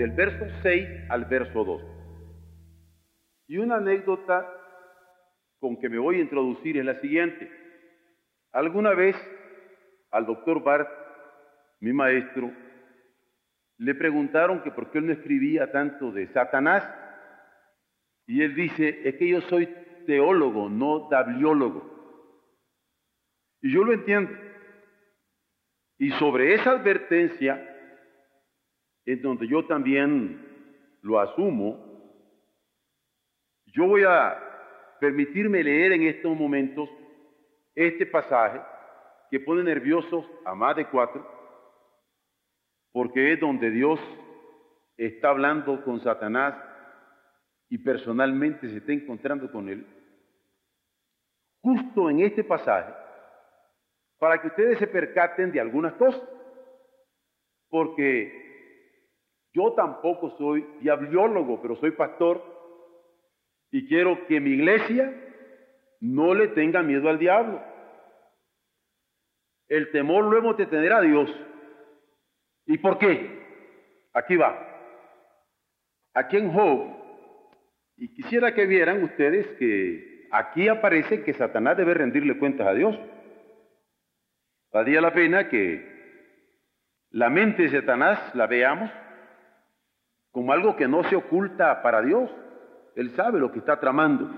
Del verso 6 al verso 2. Y una anécdota con que me voy a introducir es la siguiente. Alguna vez al doctor Bart, mi maestro, le preguntaron que por qué él no escribía tanto de Satanás. Y él dice, es que yo soy teólogo, no dabliólogo. Y yo lo entiendo. Y sobre esa advertencia, en donde yo también lo asumo, yo voy a permitirme leer en estos momentos este pasaje que pone nerviosos a más de cuatro, porque es donde Dios está hablando con Satanás y personalmente se está encontrando con él. Justo en este pasaje, para que ustedes se percaten de algunas cosas, porque yo tampoco soy diabliólogo, pero soy pastor y quiero que mi iglesia no le tenga miedo al diablo. El temor lo hemos de tener a Dios. ¿Y por qué? Aquí va. Aquí en Job, y quisiera que vieran ustedes que aquí aparece que Satanás debe rendirle cuentas a Dios. Valía la pena que la mente de Satanás la veamos como algo que no se oculta para Dios. Él sabe lo que está tramando.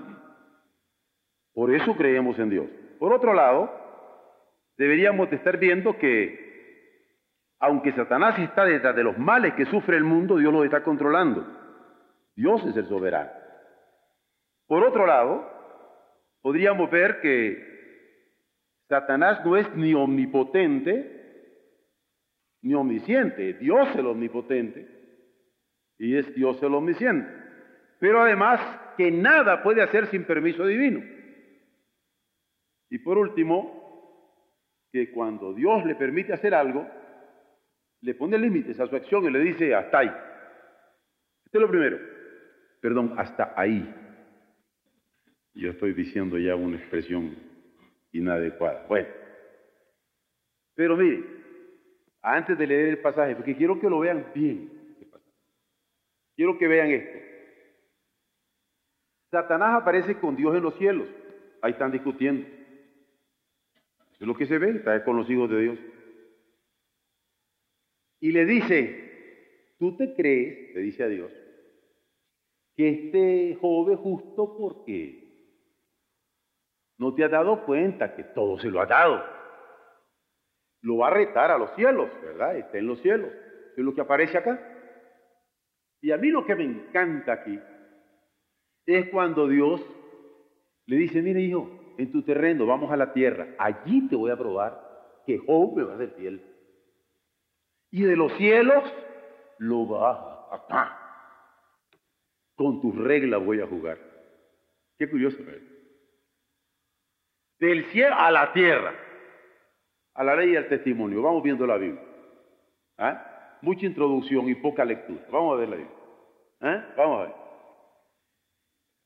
Por eso creemos en Dios. Por otro lado, deberíamos de estar viendo que aunque Satanás está detrás de los males que sufre el mundo, Dios los está controlando. Dios es el soberano. Por otro lado, podríamos ver que Satanás no es ni omnipotente ni omnisciente, Dios es el omnipotente y es Dios el omnisciente. Pero además que nada puede hacer sin permiso divino. Y por último, que cuando Dios le permite hacer algo, le pone límites a su acción y le dice hasta ahí. Este es lo primero. Perdón, hasta ahí. Yo estoy diciendo ya una expresión inadecuada. Bueno, pero mire, antes de leer el pasaje, porque quiero que lo vean bien, quiero que vean esto. Satanás aparece con Dios en los cielos. Ahí están discutiendo. Eso es lo que se ve, está con los hijos de Dios. Y le dice, ¿tú te crees, le dice a Dios, que este joven justo porque no te has dado cuenta que todo se lo ha dado? Lo va a retar a los cielos, ¿verdad? Está en los cielos. Eso es lo que aparece acá. Y a mí lo que me encanta aquí es cuando Dios le dice, mire hijo, en tu terreno vamos a la tierra, allí te voy a probar que Job me va a hacer fiel. Y de los cielos lo baja acá. Con tus reglas voy a jugar. Qué curioso, ¿verdad? Del cielo a la tierra, a la ley y al testimonio. Vamos viendo la Biblia. ¿Ah? Mucha introducción y poca lectura. Vamos a ver la Biblia. ¿Ah? Vamos a ver.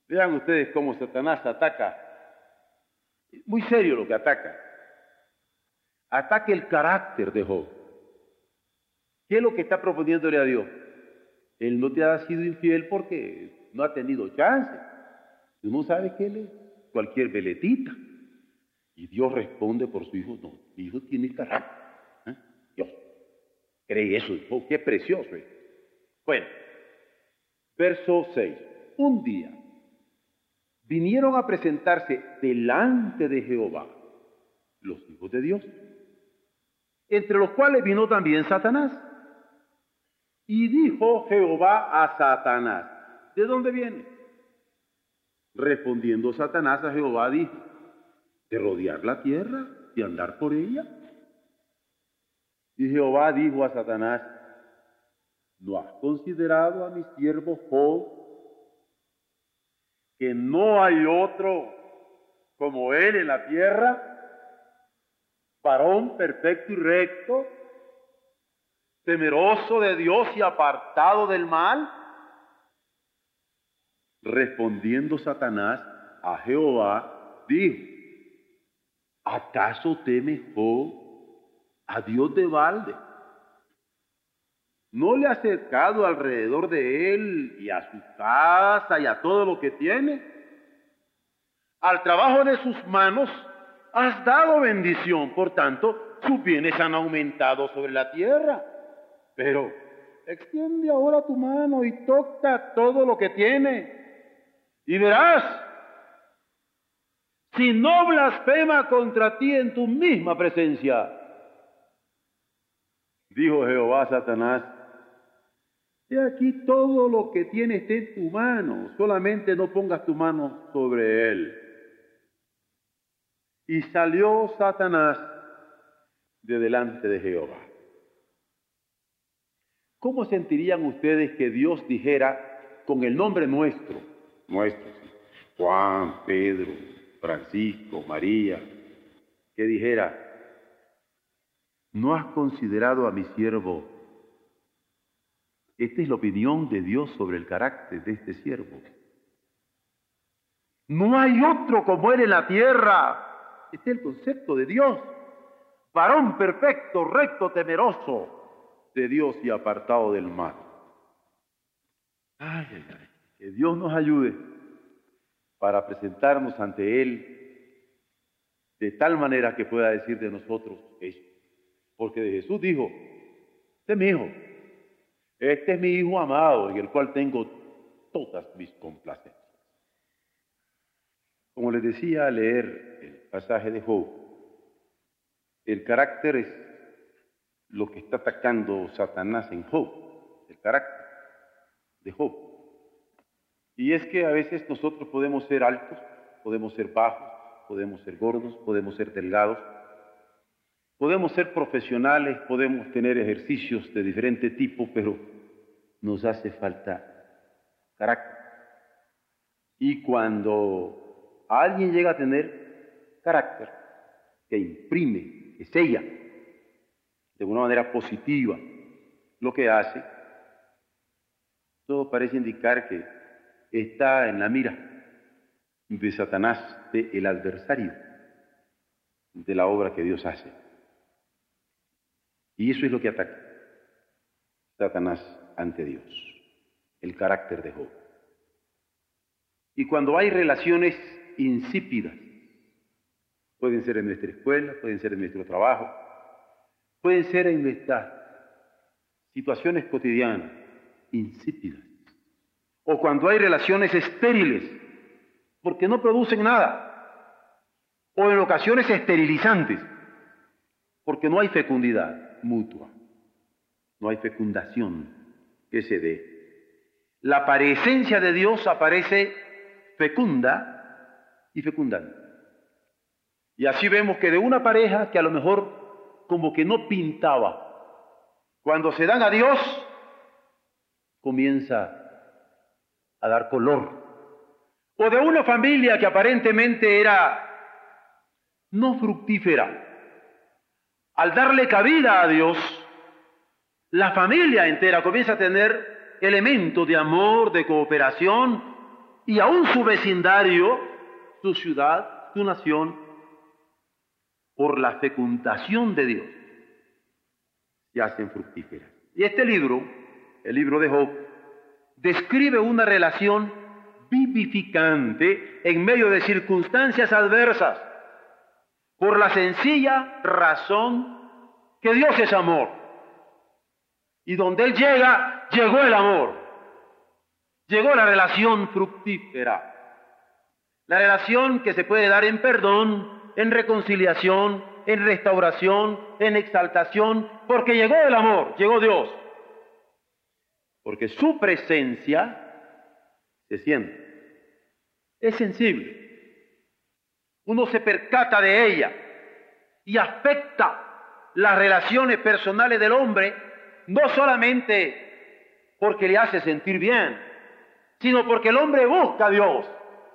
Vean ustedes cómo Satanás ataca. Muy serio lo que ataca. Ataca el carácter de Job. ¿Qué es lo que está proponiéndole a Dios? Él no te ha sido infiel porque no ha tenido chance. Tú no sabes que él es cualquier veletita. Y Dios responde por su hijo. No, mi hijo tiene carácter. Cree eso. Oh, qué precioso. Bueno, verso 6. Un día vinieron a presentarse delante de Jehová los hijos de Dios, entre los cuales vino también Satanás. Y dijo Jehová a Satanás, ¿de dónde viene? Respondiendo Satanás a Jehová dijo, de rodear la tierra, y andar por ella. Y Jehová dijo a Satanás, ¿No has considerado a mi siervo Job? Que no hay otro como él en la tierra, varón perfecto y recto, temeroso de Dios y apartado del mal. Respondiendo Satanás a Jehová, dijo, ¿acaso teme Job a Dios de balde? ¿No le ha acercado alrededor de él y a su casa y a todo lo que tiene? Al trabajo de sus manos has dado bendición, por tanto, sus bienes han aumentado sobre la tierra. Pero extiende ahora tu mano y toca todo lo que tiene. Y verás, si no blasfema contra ti en tu misma presencia. Dijo Jehová a Satanás, He aquí todo lo que tienes en tu mano, solamente no pongas tu mano sobre él. Y salió Satanás de delante de Jehová. ¿Cómo sentirían ustedes que Dios dijera con el nombre nuestro, nuestro, Juan, Pedro, Francisco, María, que dijera, ¿no has considerado a mi siervo esta es la opinión de Dios sobre el carácter de este siervo. No hay otro como él en la tierra. Este es el concepto de Dios. Varón perfecto, recto, temeroso de Dios y apartado del mal. Ay, ay, ay. Que Dios nos ayude para presentarnos ante Él de tal manera que pueda decir de nosotros esto. Porque de Jesús dijo, este es mi hijo, este es mi Hijo amado en el cual tengo todas mis complacencias. Como les decía al leer el pasaje de Job, el carácter es lo que está atacando Satanás en Job, el carácter de Job. Y es que a veces nosotros podemos ser altos, podemos ser bajos, podemos ser gordos, podemos ser delgados, Podemos ser profesionales, podemos tener ejercicios de diferente tipo, pero nos hace falta carácter. Y cuando alguien llega a tener carácter, que imprime, que sella de una manera positiva lo que hace, todo parece indicar que está en la mira de Satanás, de el adversario de la obra que Dios hace. Y eso es lo que ataca Satanás ante Dios, el carácter de Job. Y cuando hay relaciones insípidas, pueden ser en nuestra escuela, pueden ser en nuestro trabajo, pueden ser en nuestras situaciones cotidianas, insípidas, o cuando hay relaciones estériles, porque no producen nada, o en ocasiones esterilizantes, porque no hay fecundidad mutua. No hay fecundación que se dé. La paresencia de Dios aparece fecunda y fecundante. Y así vemos que de una pareja que a lo mejor como que no pintaba, cuando se dan a Dios, comienza a dar color. O de una familia que aparentemente era no fructífera, al darle cabida a Dios, la familia entera comienza a tener elementos de amor, de cooperación, y aún su vecindario, su ciudad, su nación, por la fecundación de Dios, se hacen fructíferas. Y este libro, el libro de Job, describe una relación vivificante en medio de circunstancias adversas por la sencilla razón que Dios es amor. Y donde Él llega, llegó el amor. Llegó la relación fructífera. La relación que se puede dar en perdón, en reconciliación, en restauración, en exaltación, porque llegó el amor, llegó Dios. Porque su presencia se siente, es sensible uno se percata de ella y afecta las relaciones personales del hombre, no solamente porque le hace sentir bien, sino porque el hombre busca a Dios,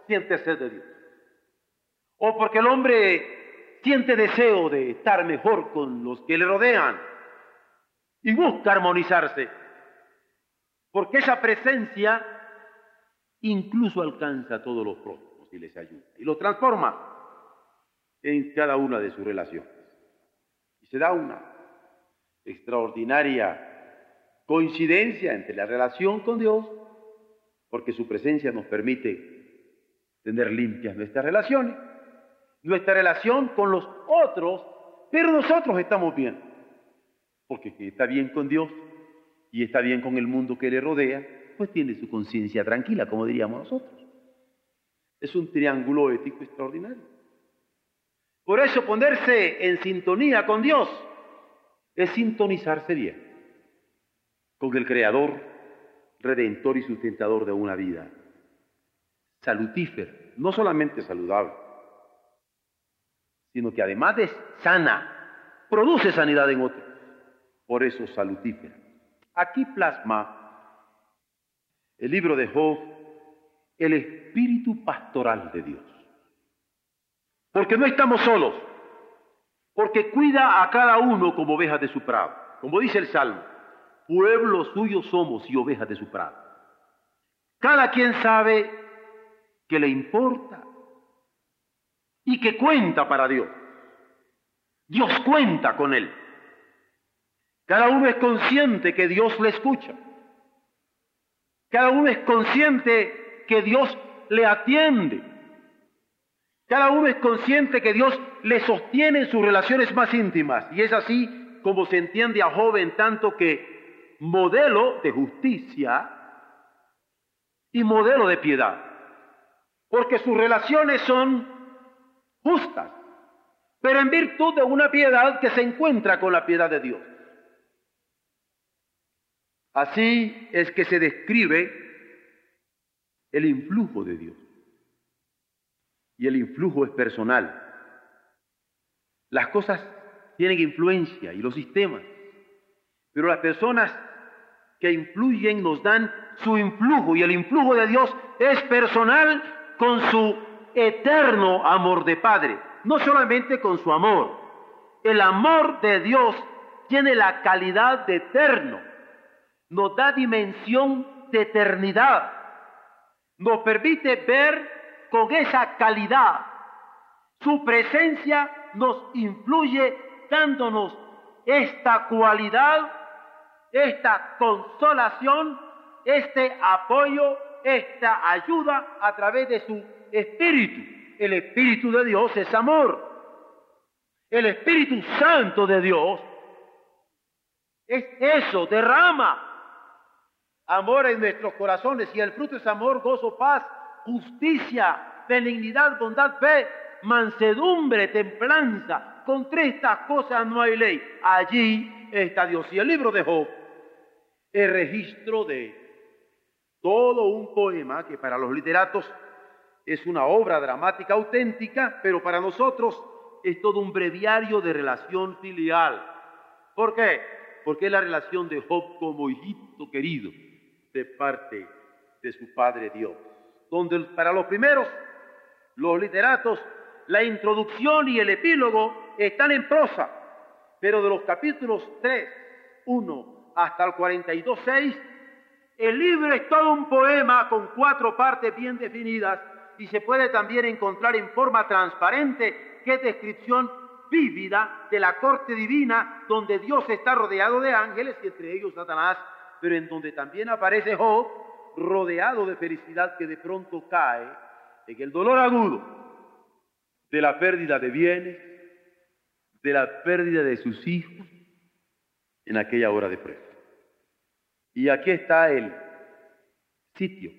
siente sed de Dios. O porque el hombre siente deseo de estar mejor con los que le rodean y busca armonizarse. Porque esa presencia incluso alcanza a todos los próximos y les ayuda y los transforma en cada una de sus relaciones. Y se da una extraordinaria coincidencia entre la relación con Dios, porque su presencia nos permite tener limpias nuestras relaciones, nuestra relación con los otros, pero nosotros estamos bien, porque que está bien con Dios y está bien con el mundo que le rodea, pues tiene su conciencia tranquila, como diríamos nosotros. Es un triángulo ético extraordinario. Por eso ponerse en sintonía con Dios es sintonizarse bien con el Creador, redentor y sustentador de una vida salutífera, no solamente saludable, sino que además de sana, produce sanidad en otros. Por eso salutífera. Aquí plasma el libro de Job el espíritu pastoral de Dios. Porque no estamos solos, porque cuida a cada uno como ovejas de su prado, como dice el Salmo, pueblo suyo somos y ovejas de su prado. Cada quien sabe que le importa y que cuenta para Dios. Dios cuenta con él. Cada uno es consciente que Dios le escucha. Cada uno es consciente que Dios le atiende. Cada uno es consciente que Dios le sostiene en sus relaciones más íntimas. Y es así como se entiende a joven tanto que modelo de justicia y modelo de piedad. Porque sus relaciones son justas, pero en virtud de una piedad que se encuentra con la piedad de Dios. Así es que se describe el influjo de Dios. Y el influjo es personal. Las cosas tienen influencia y los sistemas, pero las personas que influyen nos dan su influjo y el influjo de Dios es personal con su eterno amor de Padre, no solamente con su amor. El amor de Dios tiene la calidad de eterno nos da dimensión de eternidad, nos permite ver con esa calidad. Su presencia nos influye dándonos esta cualidad, esta consolación, este apoyo, esta ayuda a través de su espíritu. El espíritu de Dios es amor. El Espíritu Santo de Dios es eso, derrama amor en nuestros corazones y el fruto es amor, gozo, paz, justicia, benignidad, bondad, fe, mansedumbre, templanza. Contra estas cosas no hay ley. Allí está Dios. Y el libro de Job es registro de todo un poema que para los literatos es una obra dramática auténtica, pero para nosotros es todo un breviario de relación filial. ¿Por qué? Porque es la relación de Job como hijito querido de parte de su Padre Dios, donde para los primeros, los literatos, la introducción y el epílogo están en prosa, pero de los capítulos 3, 1 hasta el 42, 6, el libro es todo un poema con cuatro partes bien definidas y se puede también encontrar en forma transparente es descripción vívida de la corte divina donde Dios está rodeado de ángeles y entre ellos Satanás pero en donde también aparece Job rodeado de felicidad que de pronto cae en el dolor agudo de la pérdida de bienes, de la pérdida de sus hijos en aquella hora de prueba. Y aquí está el sitio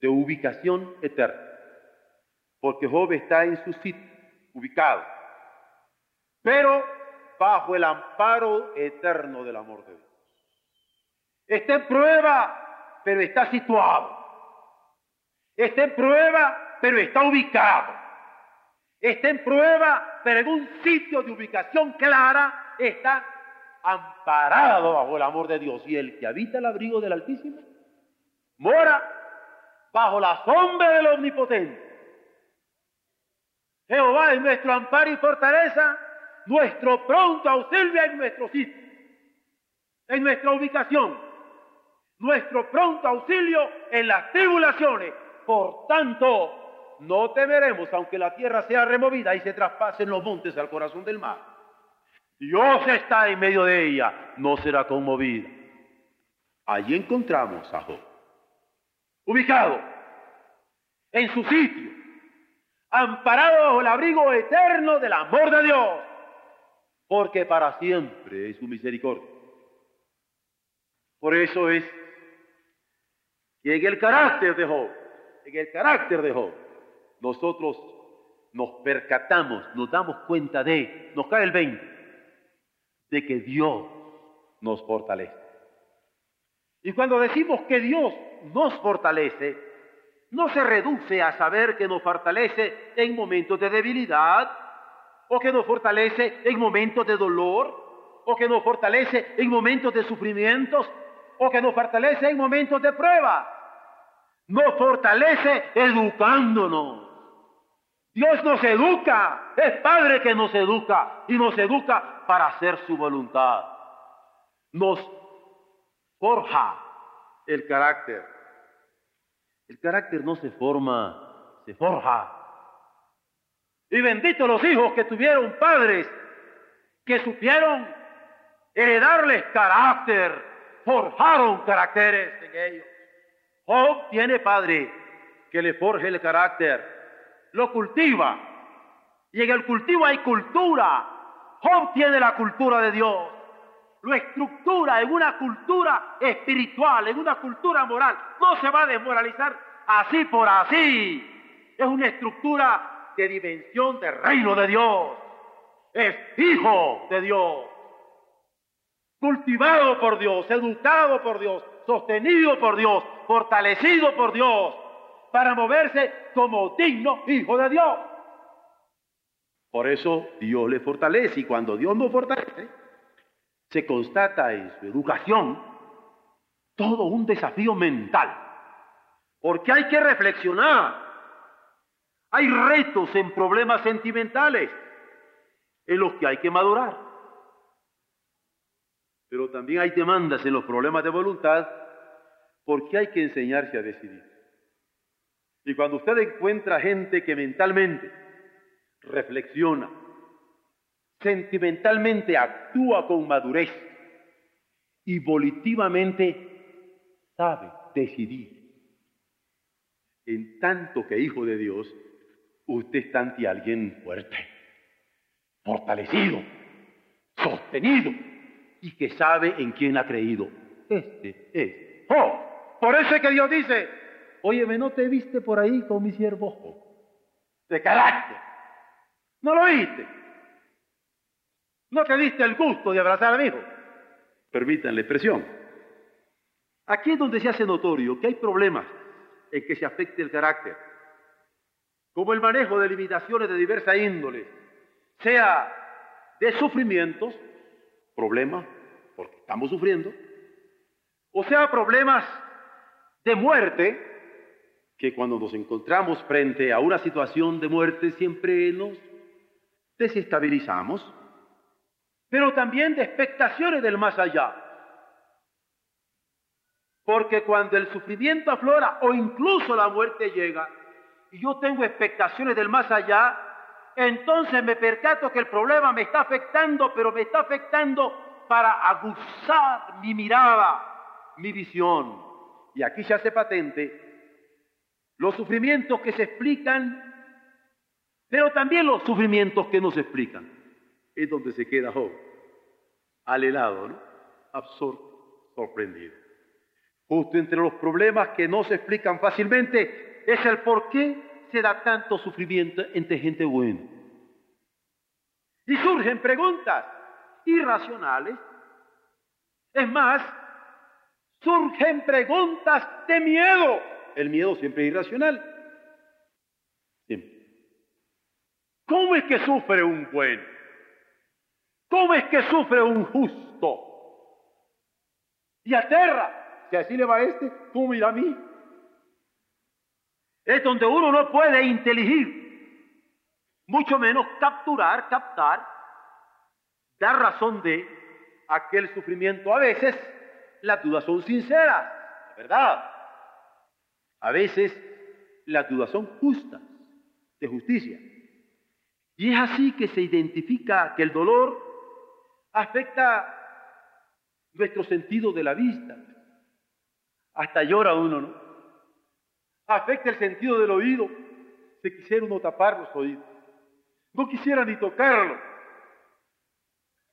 de ubicación eterna, porque Job está en su sitio, ubicado, pero bajo el amparo eterno del amor de Dios. Está en prueba, pero está situado. Está en prueba, pero está ubicado. Está en prueba, pero en un sitio de ubicación clara está amparado bajo el amor de Dios. Y el que habita el abrigo del Altísimo mora bajo la sombra del Omnipotente. Jehová es nuestro amparo y fortaleza, nuestro pronto auxilio en nuestro sitio, en nuestra ubicación, nuestro pronto auxilio en las tribulaciones. Por tanto, no temeremos aunque la tierra sea removida y se traspasen los montes al corazón del mar. Dios está en medio de ella, no será conmovida. Allí encontramos a Job, ubicado en su sitio, amparado bajo el abrigo eterno del amor de Dios, porque para siempre es su misericordia. Por eso es que en el carácter de Job, en el carácter de Job, nosotros nos percatamos, nos damos cuenta de, nos cae el 20, de que Dios nos fortalece. Y cuando decimos que Dios nos fortalece, no se reduce a saber que nos fortalece en momentos de debilidad, o que nos fortalece en momentos de dolor, o que nos fortalece en momentos de sufrimientos, o que nos fortalece en momentos de prueba. Nos fortalece educándonos. Dios nos educa, es Padre que nos educa y nos educa para hacer su voluntad. Nos forja el carácter. El carácter no se forma, se forja. Y benditos los hijos que tuvieron padres que supieron heredarles carácter, forjaron caracteres en ellos. Job tiene padre que le forje el carácter lo cultiva. Y en el cultivo hay cultura. Job tiene la cultura de Dios. Lo estructura en una cultura espiritual, en una cultura moral. No se va a desmoralizar así por así. Es una estructura de dimensión del reino de Dios. Es hijo de Dios. Cultivado por Dios, educado por Dios, sostenido por Dios, fortalecido por Dios para moverse como digno hijo de Dios. Por eso Dios le fortalece y cuando Dios nos fortalece, se constata en su educación todo un desafío mental, porque hay que reflexionar. Hay retos en problemas sentimentales en los que hay que madurar. Pero también hay demandas en los problemas de voluntad porque hay que enseñarse a decidir. Y cuando usted encuentra gente que mentalmente reflexiona, sentimentalmente actúa con madurez y volitivamente sabe decidir, en tanto que hijo de Dios, usted está ante alguien fuerte, fortalecido, sostenido y que sabe en quién ha creído. Este es. Oh, por eso es que Dios dice, Óyeme, ¿no te viste por ahí con mi siervo De carácter. ¿No lo viste? ¿No te diste el gusto de abrazar a mi hijo? Permitan la expresión. Aquí es donde se hace notorio que hay problemas en que se afecte el carácter, como el manejo de limitaciones de diversa índole, sea de sufrimientos, problemas, porque estamos sufriendo, o sea problemas de muerte, que cuando nos encontramos frente a una situación de muerte siempre nos desestabilizamos, pero también de expectaciones del más allá. Porque cuando el sufrimiento aflora o incluso la muerte llega y yo tengo expectaciones del más allá, entonces me percato que el problema me está afectando, pero me está afectando para aguzar mi mirada, mi visión. Y aquí se hace patente los sufrimientos que se explican, pero también los sufrimientos que no se explican. Es donde se queda Job, al helado, ¿no? absorto, sorprendido. Justo entre los problemas que no se explican fácilmente es el por qué se da tanto sufrimiento entre gente buena. Y surgen preguntas irracionales. Es más, surgen preguntas de miedo el miedo siempre es irracional. Siempre. ¿Cómo es que sufre un buen? ¿Cómo es que sufre un justo? justo. Y aterra. Si así le va a este, ¿cómo irá a mí? Es donde uno no puede inteligir, mucho menos capturar, captar, dar razón de aquel sufrimiento. A veces las dudas son sinceras, ¿verdad? A veces las dudas son justas, de justicia. Y es así que se identifica que el dolor afecta nuestro sentido de la vista. Hasta llora uno, ¿no? Afecta el sentido del oído. Se quisiera uno tapar los oídos. No quisiera ni tocarlo.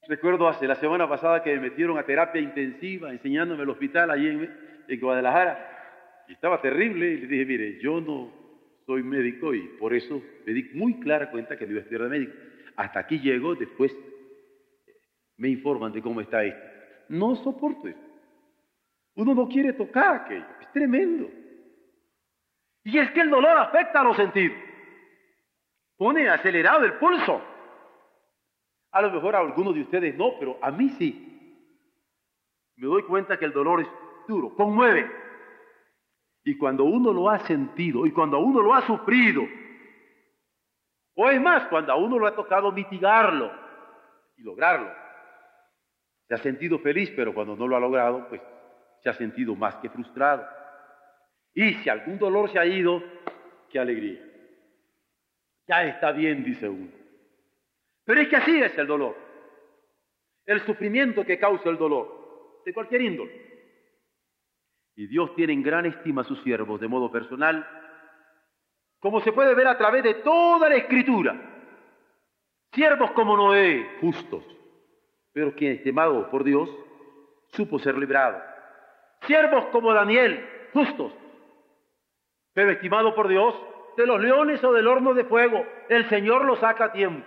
Recuerdo hace la semana pasada que me metieron a terapia intensiva enseñándome el hospital allí en, Guadalajara. Estaba terrible y le dije, mire, yo no soy médico y por eso me di muy clara cuenta que no iba a estudiar de médico. Hasta aquí llego, después me informan de cómo está esto. No soporto eso. Uno no quiere tocar aquello, es tremendo. Y es que el dolor afecta a los sentidos. Pone acelerado el pulso. A lo mejor a algunos de ustedes no, pero a mí sí. Me doy cuenta que el dolor es duro, conmueve. Y cuando uno lo ha sentido y cuando uno lo ha sufrido, o es más, cuando a uno lo ha tocado mitigarlo y lograrlo, se ha sentido feliz, pero cuando no lo ha logrado, pues se ha sentido más que frustrado. Y si algún dolor se ha ido, qué alegría. Ya está bien, dice uno. Pero es que así es el dolor. El sufrimiento que causa el dolor, de cualquier índole. Y Dios tiene en gran estima a sus siervos de modo personal, como se puede ver a través de toda la escritura. Siervos como Noé, justos, pero quien, estimado por Dios, supo ser librado. Siervos como Daniel, justos, pero estimado por Dios, de los leones o del horno de fuego, el Señor lo saca a tiempo.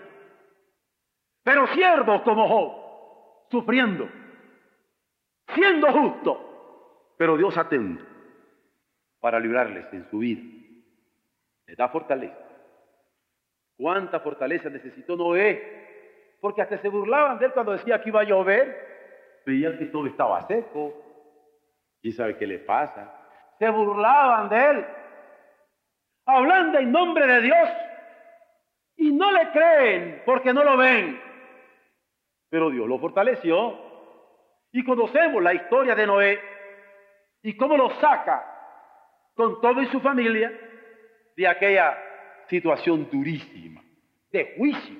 Pero siervos como Job, sufriendo, siendo justo, pero Dios atento para librarles en su vida. Le da fortaleza. ¿Cuánta fortaleza necesitó Noé? Porque hasta se burlaban de él cuando decía que iba a llover. Veían que todo estaba seco. ¿Y sabe qué le pasa? Se burlaban de él hablando en nombre de Dios y no le creen porque no lo ven. Pero Dios lo fortaleció y conocemos la historia de Noé y cómo lo saca con todo y su familia de aquella situación durísima, de juicio.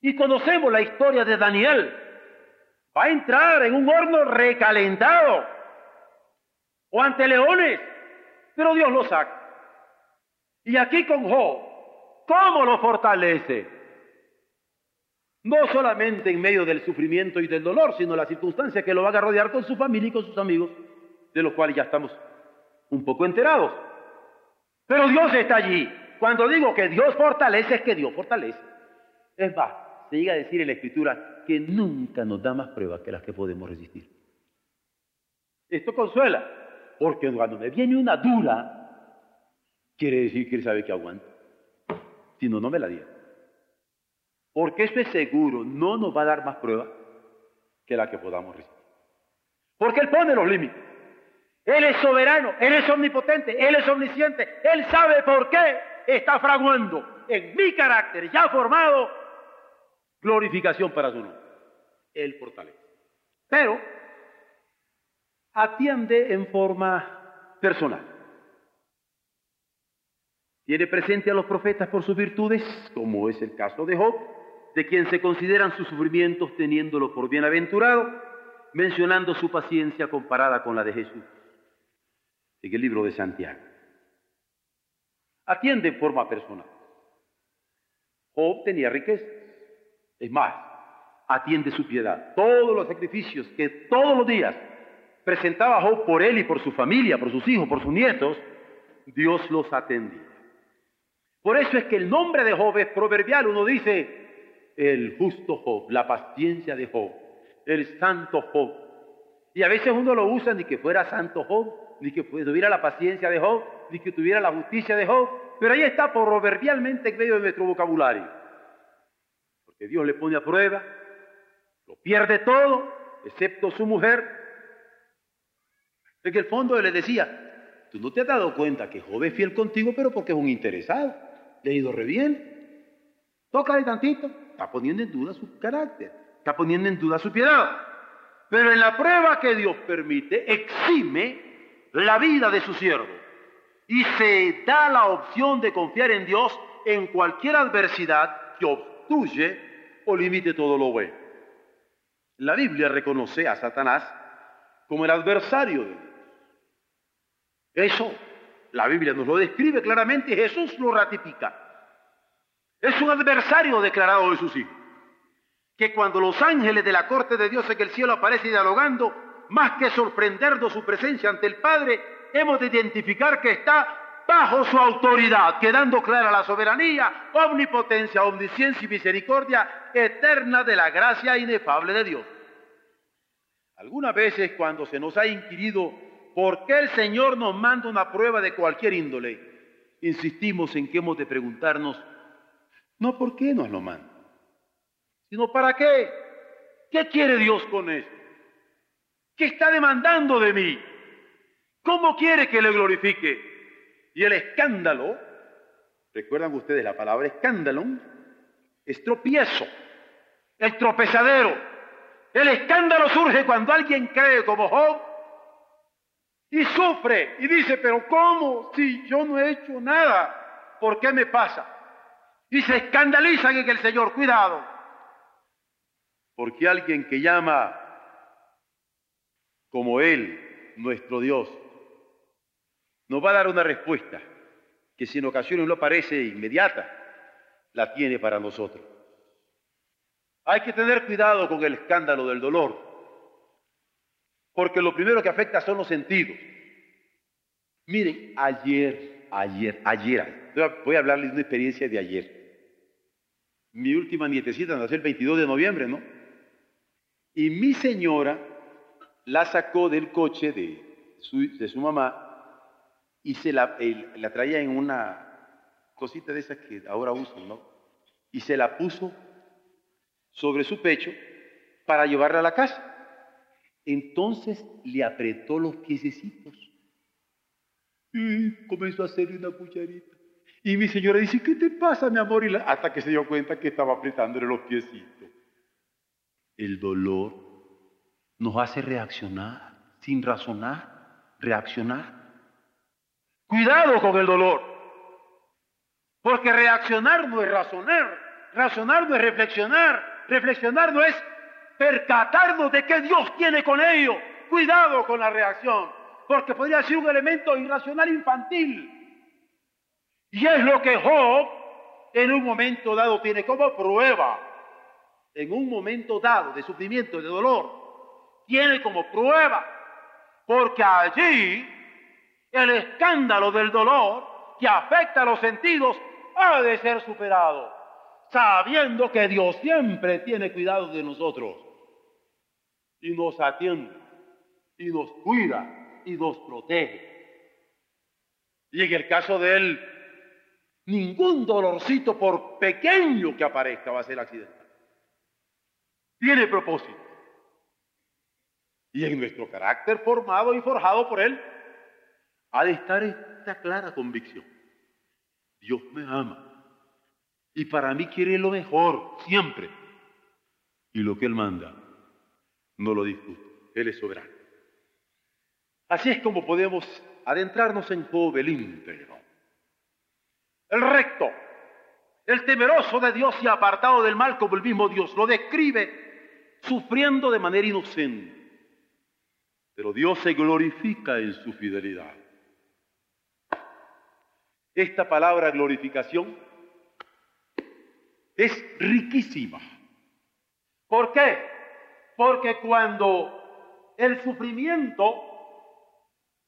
Y conocemos la historia de Daniel. Va a entrar en un horno recalentado o ante leones, pero Dios lo saca. Y aquí con Job, ¿cómo lo fortalece? No solamente en medio del sufrimiento y del dolor, sino la circunstancia que lo va a rodear con su familia y con sus amigos, de los cuales ya estamos un poco enterados. Pero Dios está allí. Cuando digo que Dios fortalece, es que Dios fortalece. Es más, se llega a decir en la Escritura que nunca nos da más pruebas que las que podemos resistir. Esto consuela, porque cuando me viene una dura, quiere decir que él sabe que aguanta. Si no, no me la diga. Porque eso es seguro, no nos va a dar más prueba que la que podamos resistir. Porque Él pone los límites. Él es soberano, Él es omnipotente, Él es omnisciente, Él sabe por qué está fraguando en mi carácter ya formado glorificación para su nombre. Él fortalece. Pero atiende en forma personal. Tiene presente a los profetas por sus virtudes, como es el caso de Job, de quien se consideran sus sufrimientos teniéndolo por bienaventurado, mencionando su paciencia comparada con la de Jesús. En el libro de Santiago. Atiende en forma personal. Job tenía riqueza. Es más, atiende su piedad. Todos los sacrificios que todos los días presentaba Job por él y por su familia, por sus hijos, por sus nietos, Dios los atendía. Por eso es que el nombre de Job es proverbial. Uno dice, el justo Job, la paciencia de Job, el santo Job. Y a veces uno lo usa ni que fuera santo Job, ni que tuviera la paciencia de Job, ni que tuviera la justicia de Job. Pero ahí está proverbialmente en medio de nuestro vocabulario. Porque Dios le pone a prueba, Lo pierde todo, excepto su mujer. En el fondo él le decía, tú no te has dado cuenta que Job es fiel contigo, pero porque es un interesado. Le ha ido re bien. Tócale tantito. Está poniendo en duda su carácter. Está poniendo en duda su piedad. Pero en la prueba que Dios permite, exime la vida de su siervo. Y se da la opción de confiar en Dios en cualquier adversidad que obstruye o limite todo lo bueno. La Biblia reconoce a Satanás como el adversario de Dios. Eso la Biblia nos lo describe claramente y Jesús lo ratifica. Es un adversario declarado de sus hijos. Que cuando los ángeles de la corte de Dios en el cielo aparecen dialogando, más que sorprendernos su presencia ante el Padre, hemos de identificar que está bajo su autoridad, quedando clara la soberanía, omnipotencia, omnisciencia y misericordia eterna de la gracia inefable de Dios. Algunas veces cuando se nos ha inquirido por qué el Señor nos manda una prueba de cualquier índole, insistimos en que hemos de preguntarnos, no por qué nos lo manda, sino para qué. ¿Qué quiere Dios con esto? ¿Qué está demandando de mí? ¿Cómo quiere que le glorifique? Y el escándalo, recuerdan ustedes la palabra escándalo, es tropiezo, el tropezadero. El escándalo surge cuando alguien cree como Job y sufre y dice, pero ¿cómo? Si yo no he hecho nada, ¿por qué me pasa? Y se escandalizan en el Señor, cuidado. Porque alguien que llama como Él, nuestro Dios, nos va a dar una respuesta que si en ocasiones no parece inmediata, la tiene para nosotros. Hay que tener cuidado con el escándalo del dolor, porque lo primero que afecta son los sentidos. Miren, ayer, ayer, ayer, voy a hablarles de una experiencia de ayer. Mi última nietecita nació el 22 de noviembre, ¿no? Y mi señora la sacó del coche de su, de su mamá y se la, la traía en una cosita de esas que ahora usan, ¿no? Y se la puso sobre su pecho para llevarla a la casa. Entonces le apretó los piececitos y comenzó a hacerle una cucharita. Y mi señora dice, ¿qué te pasa, mi amor? Y hasta que se dio cuenta que estaba apretándole los piecitos. El dolor nos hace reaccionar, sin razonar, reaccionar. Cuidado con el dolor. Porque reaccionar no es razonar, razonar no es reflexionar, reflexionar no es percatarnos de qué Dios tiene con ello. Cuidado con la reacción, porque podría ser un elemento irracional infantil. Y es lo que Job en un momento dado tiene como prueba. En un momento dado de sufrimiento, de dolor, tiene como prueba. Porque allí el escándalo del dolor que afecta a los sentidos ha de ser superado, sabiendo que Dios siempre tiene cuidado de nosotros y nos atiende y nos cuida y nos protege. Y en el caso de él, ningún dolorcito, por pequeño que aparezca, va a ser accidental. Tiene propósito. Y en nuestro carácter formado y forjado por él, ha de estar esta clara convicción. Dios me ama. Y para mí quiere lo mejor, siempre. Y lo que Él manda, no lo discute. Él es soberano. Así es como podemos adentrarnos en Job el íntegro. El recto, el temeroso de Dios y apartado del mal como el mismo Dios lo describe sufriendo de manera inocente. Pero Dios se glorifica en su fidelidad. Esta palabra glorificación es riquísima. ¿Por qué? Porque cuando el sufrimiento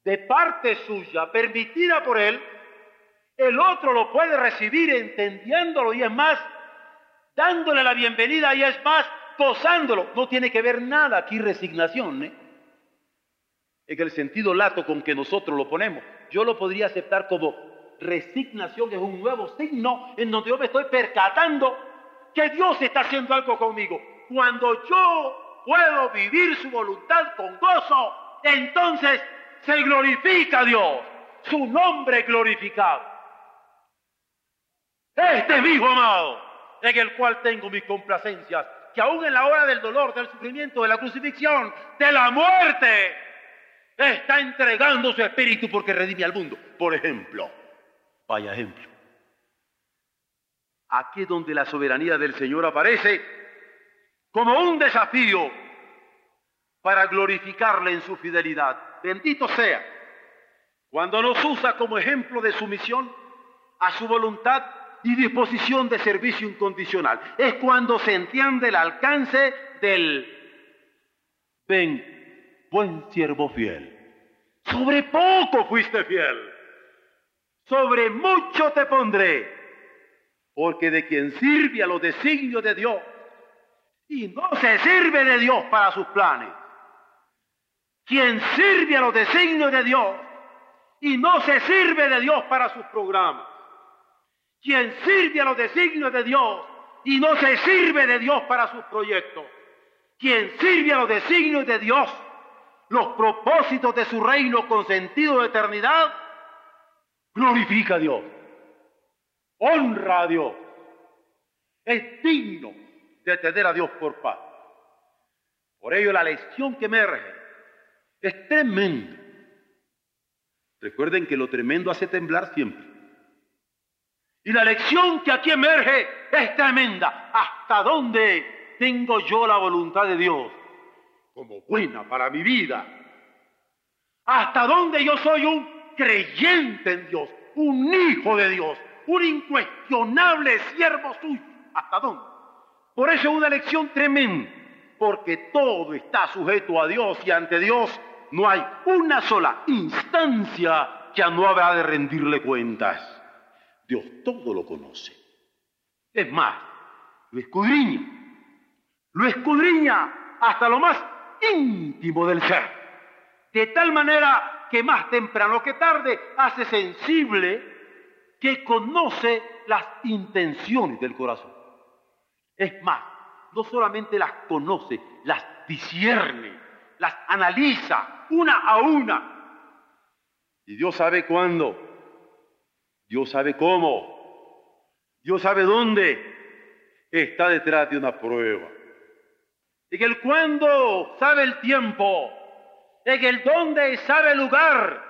de parte suya, permitida por él, el otro lo puede recibir entendiéndolo y es más, dándole la bienvenida y es más, gozándolo. No tiene que ver nada aquí resignación, ¿eh? En el sentido lato con que nosotros lo ponemos. Yo lo podría aceptar como resignación es un nuevo signo en donde yo me estoy percatando que Dios está haciendo algo conmigo. cuando yo puedo vivir su voluntad con gozo, entonces se glorifica Dios, su nombre glorificado. Este es mi hijo amado, en el cual tengo mis complacencias, que aún en la hora del dolor, del sufrimiento, de la crucifixión, de la muerte, está entregando su espíritu porque redime al mundo. Por ejemplo, vaya ejemplo. Aquí es donde la soberanía del Señor aparece como un desafío para glorificarle en su fidelidad. Bendito sea cuando nos usa como ejemplo de sumisión a su voluntad y disposición de servicio incondicional. Es cuando se entiende el alcance del ven, buen siervo fiel. Sobre poco fuiste fiel, sobre mucho te pondré, porque de quien sirve a los designios de Dios y no se sirve de Dios para sus planes, quien sirve a los designios de Dios y no se sirve de Dios para sus programas, quien sirve a los designios de Dios y no se sirve de Dios para sus proyectos, quien sirve a los designios de Dios, los propósitos de su reino con sentido de eternidad, glorifica a Dios, honra a Dios, es digno de tener a Dios por paz. Por ello la lección que emerge es tremenda. Recuerden que lo tremendo hace temblar siempre. Y la lección que aquí emerge es tremenda. ¿Hasta dónde tengo yo la voluntad de Dios como buena para mi vida? ¿Hasta dónde yo soy un creyente en Dios, un hijo de Dios, un incuestionable siervo suyo? ¿Hasta dónde? Por eso es una lección tremenda, porque todo está sujeto a Dios y ante Dios no hay una sola instancia que no habrá de rendirle cuentas. Dios todo lo conoce. Es más, lo escudriña. Lo escudriña hasta lo más íntimo del ser. De tal manera que más temprano que tarde hace sensible que conoce las intenciones del corazón. Es más, no solamente las conoce, las discierne, las analiza una a una. Y Dios sabe cuándo Dios sabe cómo. Dios sabe dónde está detrás de una prueba. En el cuándo sabe el tiempo. En el dónde sabe el lugar.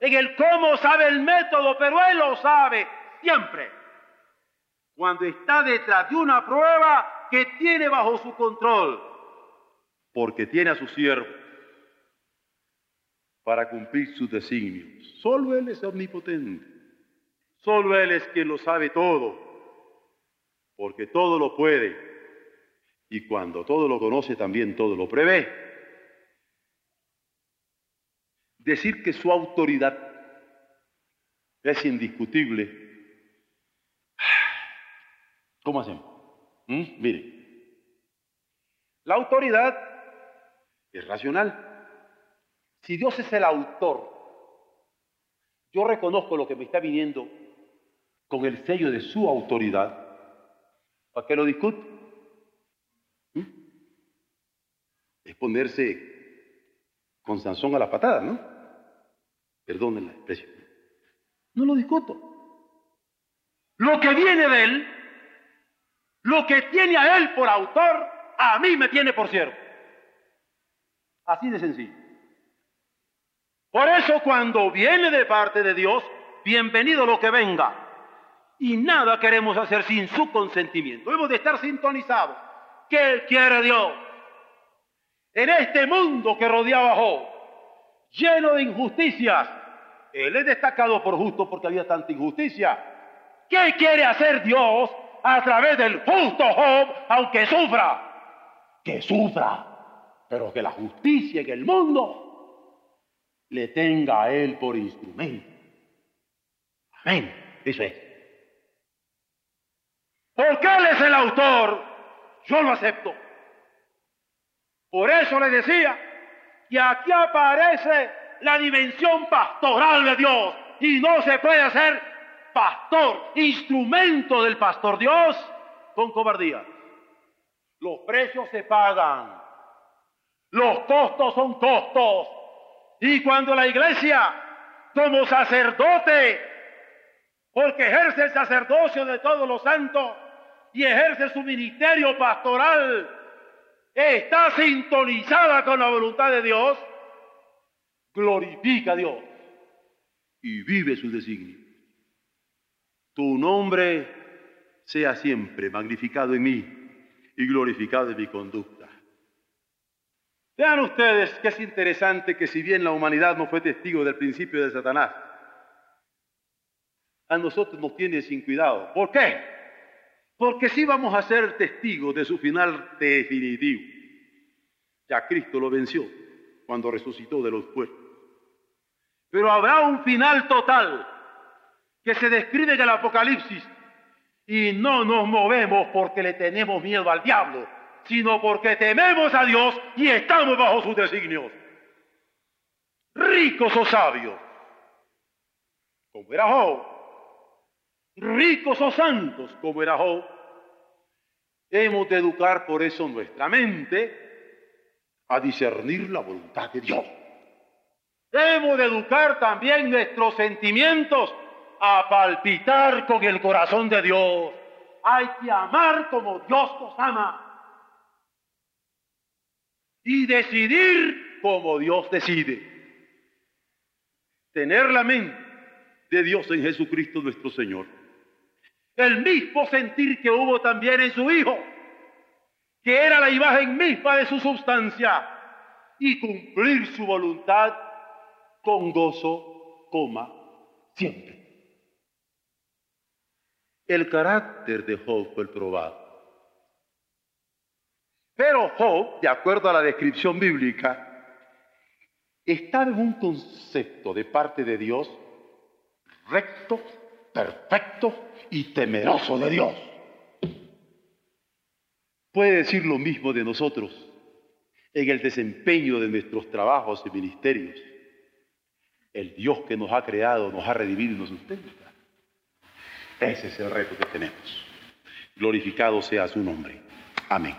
En el cómo sabe el método, pero Él lo sabe siempre. Cuando está detrás de una prueba que tiene bajo su control. Porque tiene a su siervo para cumplir sus designios. Solo Él es omnipotente. Solo Él es quien lo sabe todo, porque todo lo puede. Y cuando todo lo conoce, también todo lo prevé. Decir que su autoridad es indiscutible. ¿Cómo hacemos? ¿Mm? Mire, la autoridad es racional. Si Dios es el autor, yo reconozco lo que me está viniendo con el sello de su autoridad, ¿para qué lo discute? ¿Mm? Es ponerse con Sansón a la patada, ¿no? Perdonen la expresión. No lo discuto. Lo que viene de él, lo que tiene a él por autor, a mí me tiene por cierto. Así de sencillo. Por eso cuando viene de parte de Dios, bienvenido lo que venga y nada queremos hacer sin su consentimiento. Hemos de estar sintonizados. ¿Qué quiere Dios? En este mundo que rodeaba a Job, lleno de injusticias, él es destacado por justo porque había tanta injusticia. ¿Qué quiere hacer Dios a través del justo Job, aunque sufra? Que sufra, pero que la justicia en el mundo le tenga a él por instrumento. Amén. Eso es. Porque Él es el autor, yo lo acepto. Por eso le decía que aquí aparece la dimensión pastoral de Dios y no se puede ser pastor, instrumento del pastor Dios con cobardía. Los precios se pagan. Los costos son costos. Y cuando la iglesia, como sacerdote, porque ejerce el sacerdocio de todos los santos y ejerce su ministerio pastoral, está sintonizada con la voluntad de Dios, glorifica a Dios y vive su designio. Tu nombre sea siempre magnificado en mí y glorificado en mi conducta. Vean ustedes que es interesante que si bien la humanidad no fue testigo del principio de Satanás, a nosotros nos tiene sin cuidado. ¿Por qué? Porque sí vamos a ser testigos de su final definitivo. Ya Cristo lo venció cuando resucitó de los muertos. Pero habrá un final total que se describe en el Apocalipsis y no nos movemos porque le tenemos miedo al diablo, sino porque tememos a Dios y estamos bajo sus designios. Ricos o sabios, como era Job, ricos o santos, como era Job, hemos de educar por eso nuestra mente a discernir la voluntad de Dios. Hemos de educar también nuestros sentimientos a palpitar con el corazón de Dios. Hay que amar como Dios nos ama. Y decidir como Dios decide. Tener la mente de Dios en Jesucristo nuestro Señor. El mismo sentir que hubo también en su Hijo, que era la imagen misma de su sustancia, y cumplir su voluntad con gozo, coma, siempre. El carácter de Job fue probado. Pero Job, de acuerdo a la descripción bíblica, estaba en un concepto de parte de Dios recto, perfecto y temeroso de Dios. Puede decir lo mismo de nosotros en el desempeño de nuestros trabajos y ministerios. El Dios que nos ha creado, nos ha redimido y nos sustenta. Ese es el reto que tenemos. Glorificado sea su nombre. Amén.